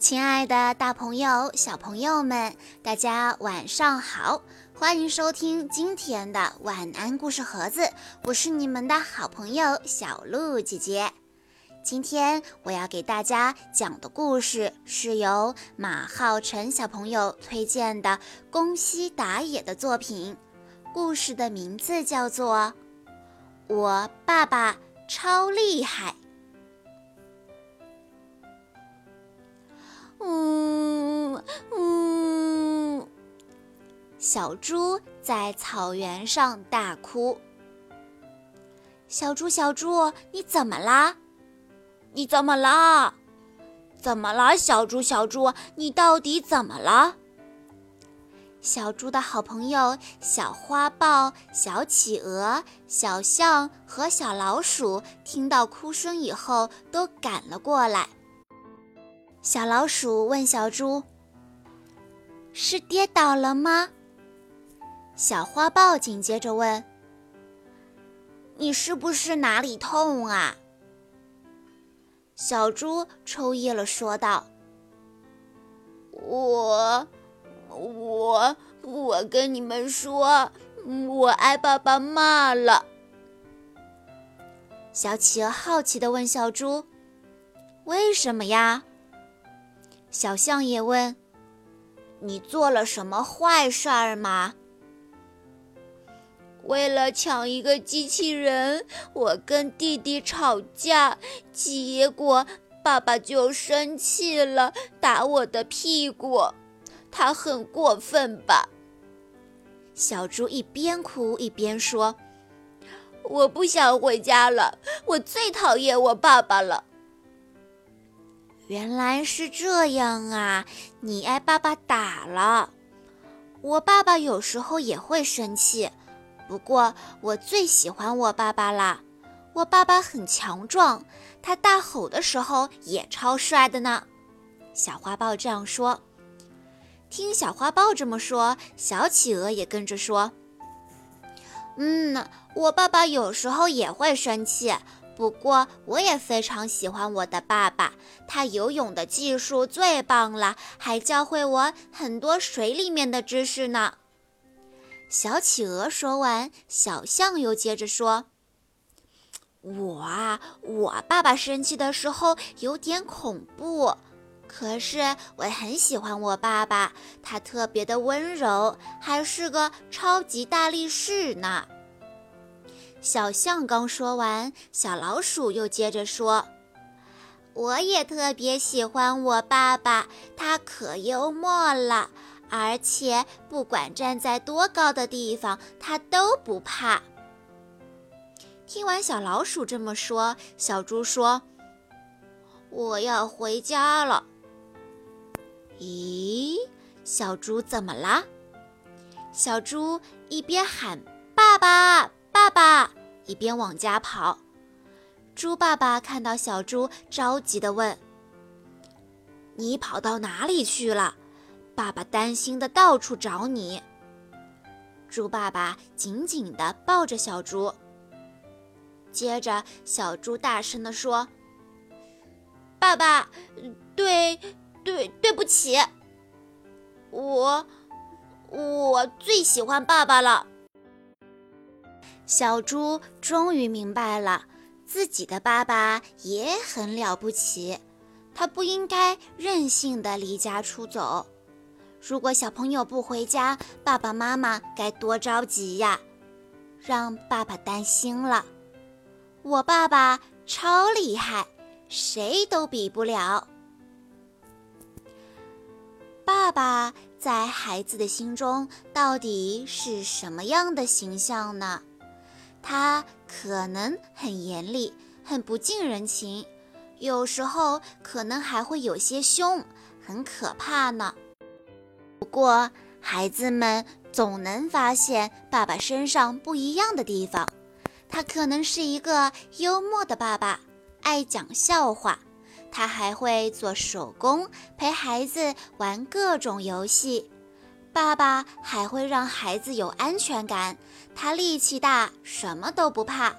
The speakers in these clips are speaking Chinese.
亲爱的，大朋友、小朋友们，大家晚上好！欢迎收听今天的晚安故事盒子，我是你们的好朋友小鹿姐姐。今天我要给大家讲的故事是由马浩辰小朋友推荐的宫西达也的作品，故事的名字叫做《我爸爸超厉害》。小猪在草原上大哭。小猪，小猪，你怎么啦？你怎么啦？怎么啦？小猪，小猪，你到底怎么了？小猪的好朋友小花豹、小企鹅、小象和小老鼠听到哭声以后，都赶了过来。小老鼠问小猪：“是跌倒了吗？”小花豹紧接着问：“你是不是哪里痛啊？”小猪抽噎了，说道：“我，我，我跟你们说，我挨爸爸骂了。”小企鹅好奇地问小猪：“为什么呀？”小象也问：“你做了什么坏事儿吗？”为了抢一个机器人，我跟弟弟吵架，结果爸爸就生气了，打我的屁股。他很过分吧？小猪一边哭一边说：“我不想回家了，我最讨厌我爸爸了。”原来是这样啊！你挨爸爸打了。我爸爸有时候也会生气，不过我最喜欢我爸爸啦。我爸爸很强壮，他大吼的时候也超帅的呢。小花豹这样说。听小花豹这么说，小企鹅也跟着说：“嗯，我爸爸有时候也会生气。”不过，我也非常喜欢我的爸爸，他游泳的技术最棒了，还教会我很多水里面的知识呢。小企鹅说完，小象又接着说：“我啊，我爸爸生气的时候有点恐怖，可是我很喜欢我爸爸，他特别的温柔，还是个超级大力士呢。”小象刚说完，小老鼠又接着说：“我也特别喜欢我爸爸，他可幽默了，而且不管站在多高的地方，它都不怕。”听完小老鼠这么说，小猪说：“我要回家了。”咦，小猪怎么啦？小猪一边喊“爸爸”。爸爸一边往家跑，猪爸爸看到小猪，着急地问：“你跑到哪里去了？”爸爸担心的到处找你。猪爸爸紧紧地抱着小猪，接着小猪大声地说：“爸爸，对对对不起，我我最喜欢爸爸了。”小猪终于明白了，自己的爸爸也很了不起，他不应该任性的离家出走。如果小朋友不回家，爸爸妈妈该多着急呀！让爸爸担心了。我爸爸超厉害，谁都比不了。爸爸在孩子的心中到底是什么样的形象呢？他可能很严厉，很不近人情，有时候可能还会有些凶，很可怕呢。不过，孩子们总能发现爸爸身上不一样的地方。他可能是一个幽默的爸爸，爱讲笑话。他还会做手工，陪孩子玩各种游戏。爸爸还会让孩子有安全感，他力气大，什么都不怕。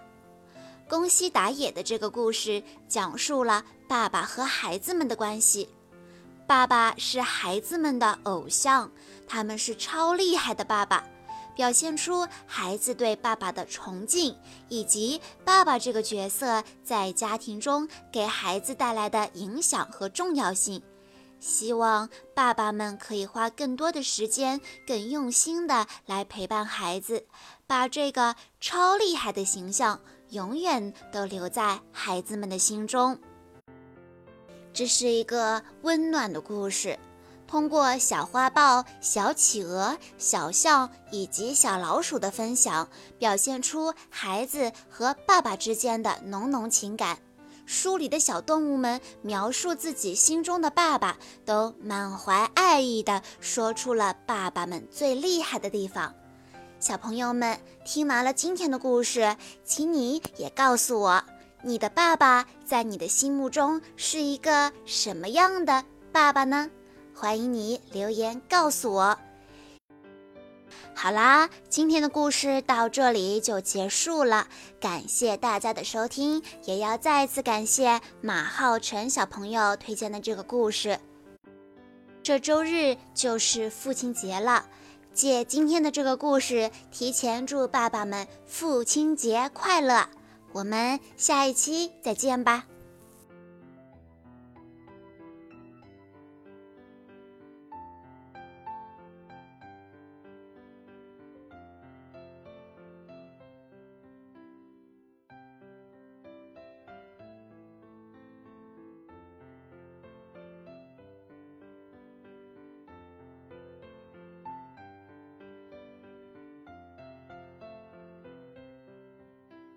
宫西达也的这个故事讲述了爸爸和孩子们的关系。爸爸是孩子们的偶像，他们是超厉害的爸爸，表现出孩子对爸爸的崇敬，以及爸爸这个角色在家庭中给孩子带来的影响和重要性。希望爸爸们可以花更多的时间，更用心的来陪伴孩子，把这个超厉害的形象永远都留在孩子们的心中。这是一个温暖的故事，通过小花豹、小企鹅、小象以及小老鼠的分享，表现出孩子和爸爸之间的浓浓情感。书里的小动物们描述自己心中的爸爸，都满怀爱意地说出了爸爸们最厉害的地方。小朋友们听完了今天的故事，请你也告诉我，你的爸爸在你的心目中是一个什么样的爸爸呢？欢迎你留言告诉我。好啦，今天的故事到这里就结束了。感谢大家的收听，也要再次感谢马浩辰小朋友推荐的这个故事。这周日就是父亲节了，借今天的这个故事，提前祝爸爸们父亲节快乐。我们下一期再见吧。